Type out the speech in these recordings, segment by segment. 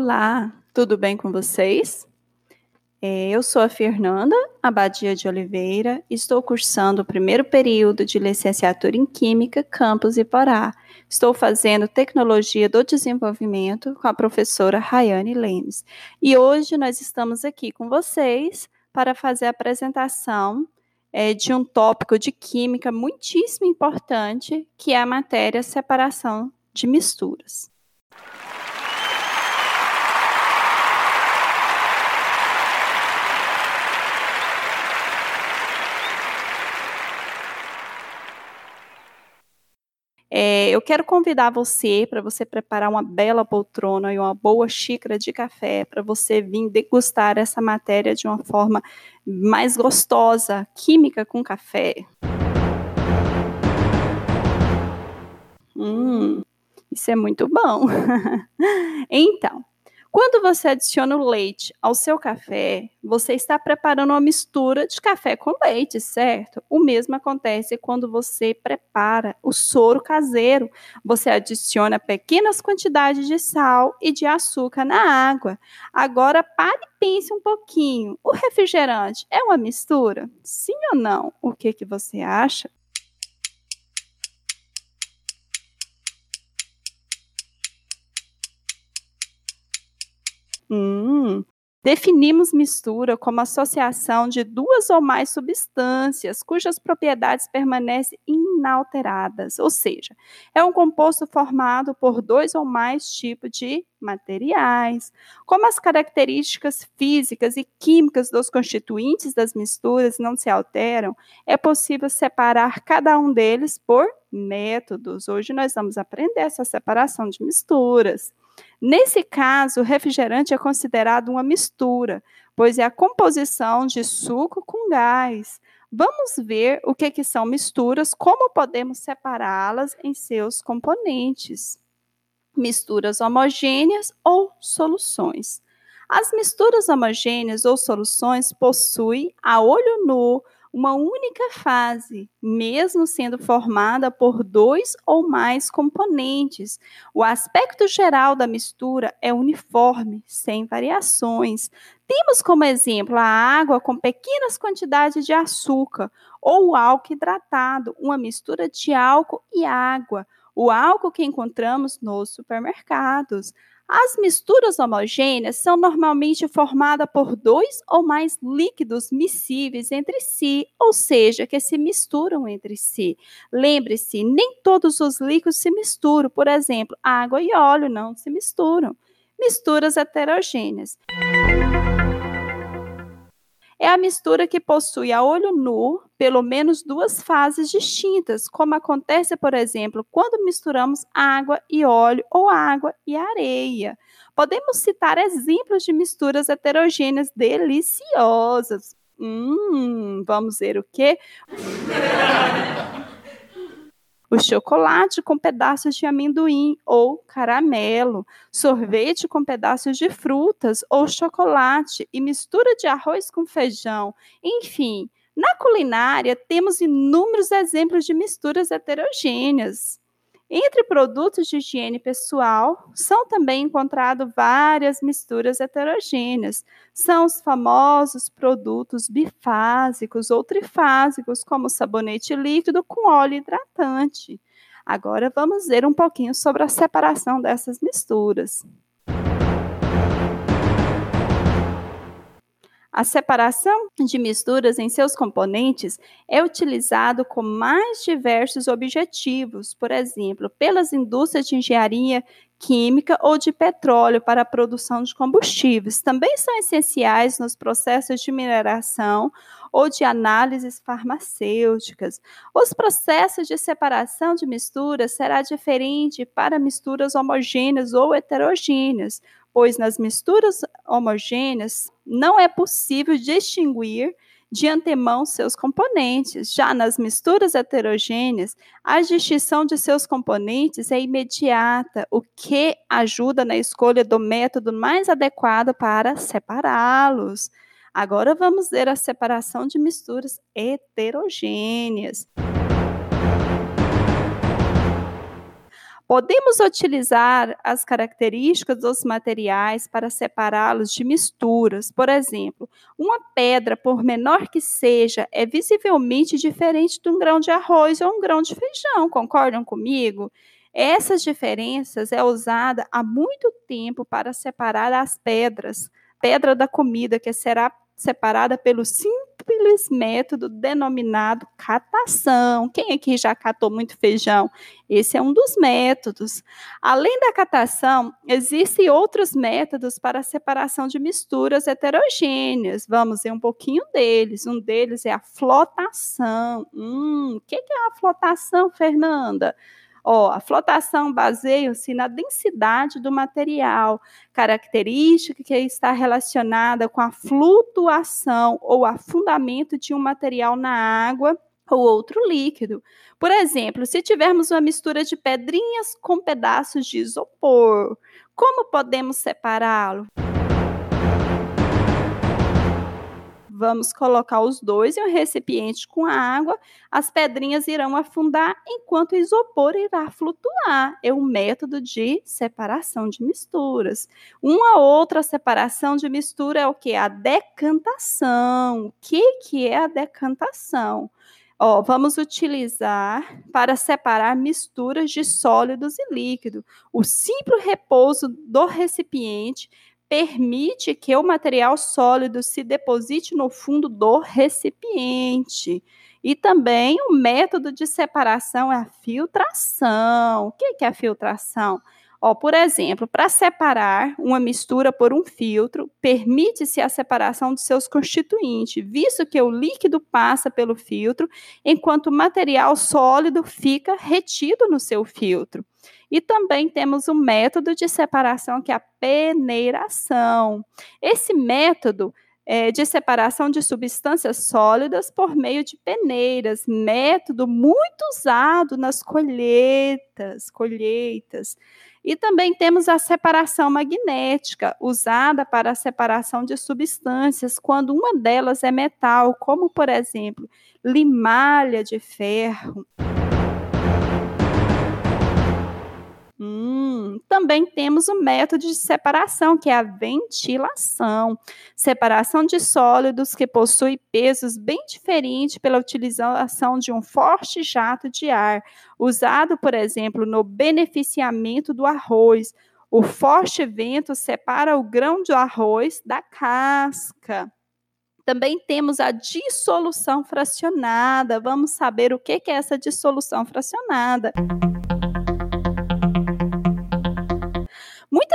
Olá, tudo bem com vocês? É, eu sou a Fernanda Abadia de Oliveira, estou cursando o primeiro período de licenciatura em Química, Campus Iporá. Estou fazendo Tecnologia do Desenvolvimento com a professora Rayane Lemes. E hoje nós estamos aqui com vocês para fazer a apresentação é, de um tópico de Química muitíssimo importante, que é a matéria separação de misturas. É, eu quero convidar você para você preparar uma bela poltrona e uma boa xícara de café para você vir degustar essa matéria de uma forma mais gostosa, química com café. Hum, isso é muito bom. então, quando você adiciona o leite ao seu café, você está preparando uma mistura de café com leite, certo? O mesmo acontece quando você prepara o soro caseiro. Você adiciona pequenas quantidades de sal e de açúcar na água. Agora pare e pense um pouquinho. O refrigerante é uma mistura? Sim ou não? O que, que você acha? Hum, definimos mistura como associação de duas ou mais substâncias cujas propriedades permanecem inalteradas, ou seja, é um composto formado por dois ou mais tipos de materiais. Como as características físicas e químicas dos constituintes das misturas não se alteram, é possível separar cada um deles por métodos. Hoje nós vamos aprender essa separação de misturas. Nesse caso, o refrigerante é considerado uma mistura, pois é a composição de suco com gás. Vamos ver o que, que são misturas, como podemos separá-las em seus componentes. Misturas homogêneas ou soluções. As misturas homogêneas ou soluções possuem, a olho nu, uma única fase, mesmo sendo formada por dois ou mais componentes. O aspecto geral da mistura é uniforme, sem variações. Temos como exemplo a água com pequenas quantidades de açúcar ou o álcool hidratado, uma mistura de álcool e água. O álcool que encontramos nos supermercados. As misturas homogêneas são normalmente formadas por dois ou mais líquidos miscíveis entre si, ou seja, que se misturam entre si. Lembre-se, nem todos os líquidos se misturam. Por exemplo, água e óleo não se misturam. Misturas heterogêneas é a mistura que possui a olho nu pelo menos duas fases distintas, como acontece, por exemplo, quando misturamos água e óleo ou água e areia. Podemos citar exemplos de misturas heterogêneas deliciosas. Hum, vamos ver o quê? o chocolate com pedaços de amendoim ou caramelo, sorvete com pedaços de frutas ou chocolate e mistura de arroz com feijão. Enfim, na culinária temos inúmeros exemplos de misturas heterogêneas. Entre produtos de higiene pessoal, são também encontradas várias misturas heterogêneas. São os famosos produtos bifásicos ou trifásicos, como sabonete líquido com óleo hidratante. Agora vamos ver um pouquinho sobre a separação dessas misturas. A separação de misturas em seus componentes é utilizado com mais diversos objetivos, por exemplo, pelas indústrias de engenharia química ou de petróleo para a produção de combustíveis. Também são essenciais nos processos de mineração ou de análises farmacêuticas. Os processos de separação de misturas será diferente para misturas homogêneas ou heterogêneas pois nas misturas homogêneas não é possível distinguir de antemão seus componentes. Já nas misturas heterogêneas, a distinção de seus componentes é imediata, o que ajuda na escolha do método mais adequado para separá-los. Agora vamos ver a separação de misturas heterogêneas. Podemos utilizar as características dos materiais para separá-los de misturas. Por exemplo, uma pedra, por menor que seja, é visivelmente diferente de um grão de arroz ou um grão de feijão. Concordam comigo? Essas diferenças é usada há muito tempo para separar as pedras. Pedra da comida, que será separada pelo simples método denominado catação. Quem aqui já catou muito feijão? Esse é um dos métodos. Além da catação, existem outros métodos para a separação de misturas heterogêneas. Vamos ver um pouquinho deles. Um deles é a flotação. Hum, o que é a flotação, Fernanda? Ó, a flotação baseia-se na densidade do material, característica que está relacionada com a flutuação ou afundamento de um material na água ou outro líquido. Por exemplo, se tivermos uma mistura de pedrinhas com pedaços de isopor, como podemos separá-lo? Vamos colocar os dois em um recipiente com água, as pedrinhas irão afundar enquanto o isopor irá flutuar. É um método de separação de misturas. Uma outra separação de mistura é o que? A decantação. O que, que é a decantação? Ó, vamos utilizar para separar misturas de sólidos e líquido. O simples repouso do recipiente permite que o material sólido se deposite no fundo do recipiente. E também o método de separação é a filtração. O que é a filtração? Ó, por exemplo, para separar uma mistura por um filtro, permite-se a separação de seus constituintes, visto que o líquido passa pelo filtro, enquanto o material sólido fica retido no seu filtro. E também temos o método de separação, que é a peneiração. Esse método é, de separação de substâncias sólidas por meio de peneiras, método muito usado nas colheitas, colheitas. E também temos a separação magnética, usada para a separação de substâncias quando uma delas é metal, como por exemplo, limalha de ferro. Também temos o método de separação, que é a ventilação. Separação de sólidos que possui pesos bem diferentes pela utilização de um forte jato de ar, usado, por exemplo, no beneficiamento do arroz. O forte vento separa o grão de arroz da casca. Também temos a dissolução fracionada. Vamos saber o que é essa dissolução fracionada.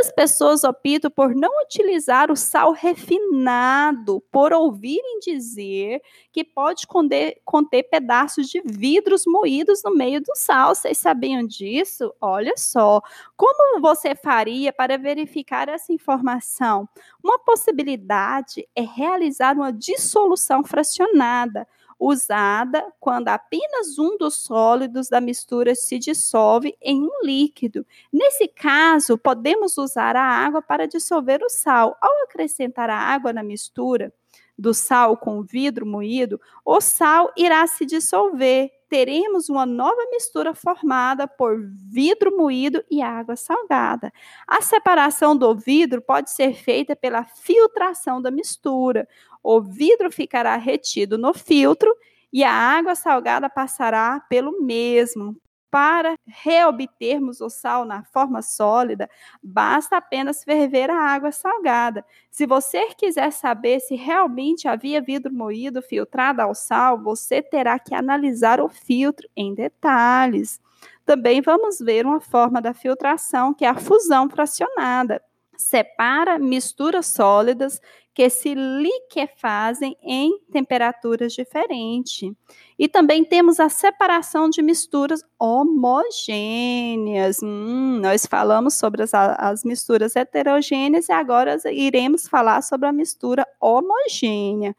Muitas pessoas optam por não utilizar o sal refinado, por ouvirem dizer que pode conter, conter pedaços de vidros moídos no meio do sal. Vocês sabiam disso? Olha só. Como você faria para verificar essa informação? Uma possibilidade é realizar uma dissolução fracionada usada quando apenas um dos sólidos da mistura se dissolve em um líquido. Nesse caso, podemos usar a água para dissolver o sal. Ao acrescentar a água na mistura do sal com vidro moído, o sal irá se dissolver. Teremos uma nova mistura formada por vidro moído e água salgada. A separação do vidro pode ser feita pela filtração da mistura o vidro ficará retido no filtro e a água salgada passará pelo mesmo. Para reobtermos o sal na forma sólida, basta apenas ferver a água salgada. Se você quiser saber se realmente havia vidro moído filtrado ao sal, você terá que analisar o filtro em detalhes. Também vamos ver uma forma da filtração, que é a fusão fracionada separa misturas sólidas que se liquefazem em temperaturas diferentes. E também temos a separação de misturas homogêneas. Hum, nós falamos sobre as, as misturas heterogêneas e agora iremos falar sobre a mistura homogênea.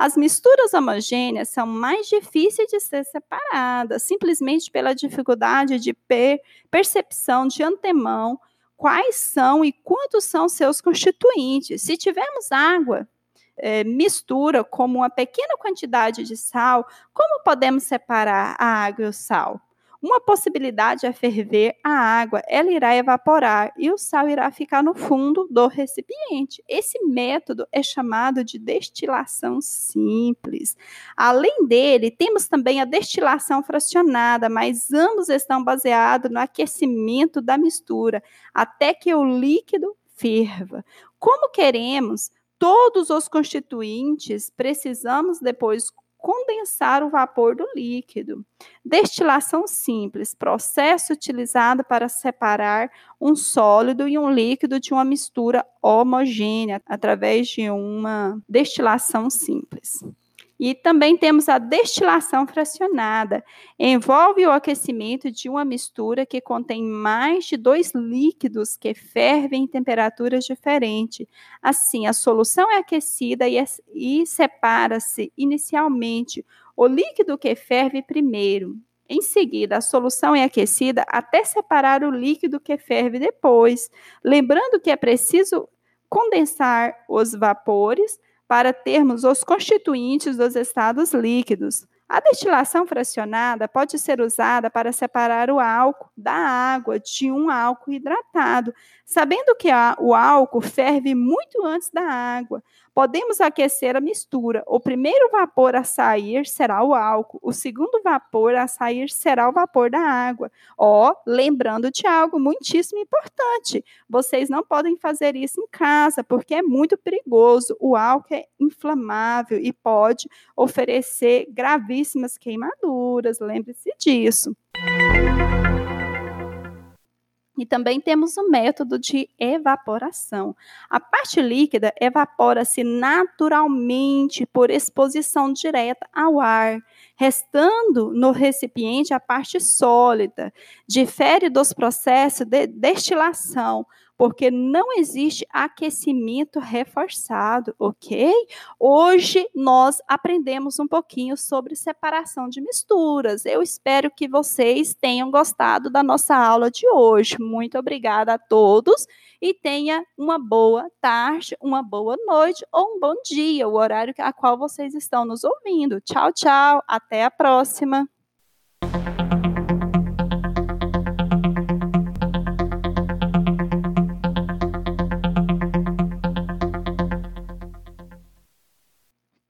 As misturas homogêneas são mais difíceis de ser separadas, simplesmente pela dificuldade de per percepção de antemão quais são e quantos são seus constituintes. Se tivermos água, é, mistura como uma pequena quantidade de sal, como podemos separar a água e o sal? Uma possibilidade é ferver a água, ela irá evaporar e o sal irá ficar no fundo do recipiente. Esse método é chamado de destilação simples. Além dele, temos também a destilação fracionada, mas ambos estão baseados no aquecimento da mistura até que o líquido ferva. Como queremos todos os constituintes, precisamos depois condensar o vapor do líquido. Destilação simples, processo utilizado para separar um sólido e um líquido de uma mistura homogênea através de uma destilação simples. E também temos a destilação fracionada. Envolve o aquecimento de uma mistura que contém mais de dois líquidos que fervem em temperaturas diferentes. Assim, a solução é aquecida e, e separa-se inicialmente o líquido que ferve primeiro. Em seguida, a solução é aquecida até separar o líquido que ferve depois. Lembrando que é preciso condensar os vapores para termos os constituintes dos estados líquidos. A destilação fracionada pode ser usada para separar o álcool da água de um álcool hidratado, sabendo que o álcool ferve muito antes da água. Podemos aquecer a mistura. O primeiro vapor a sair será o álcool, o segundo vapor a sair será o vapor da água. Ó, oh, lembrando de algo muitíssimo importante: vocês não podem fazer isso em casa, porque é muito perigoso. O álcool é inflamável e pode oferecer gravíssimas queimaduras, lembre-se disso. E também temos o método de evaporação. A parte líquida evapora-se naturalmente por exposição direta ao ar, restando no recipiente a parte sólida. Difere dos processos de destilação, porque não existe aquecimento reforçado, ok? Hoje nós aprendemos um pouquinho sobre separação de misturas. Eu espero que vocês tenham gostado da nossa aula de hoje. Muito obrigada a todos e tenha uma boa tarde, uma boa noite ou um bom dia, o horário a qual vocês estão nos ouvindo. Tchau, tchau. Até a próxima.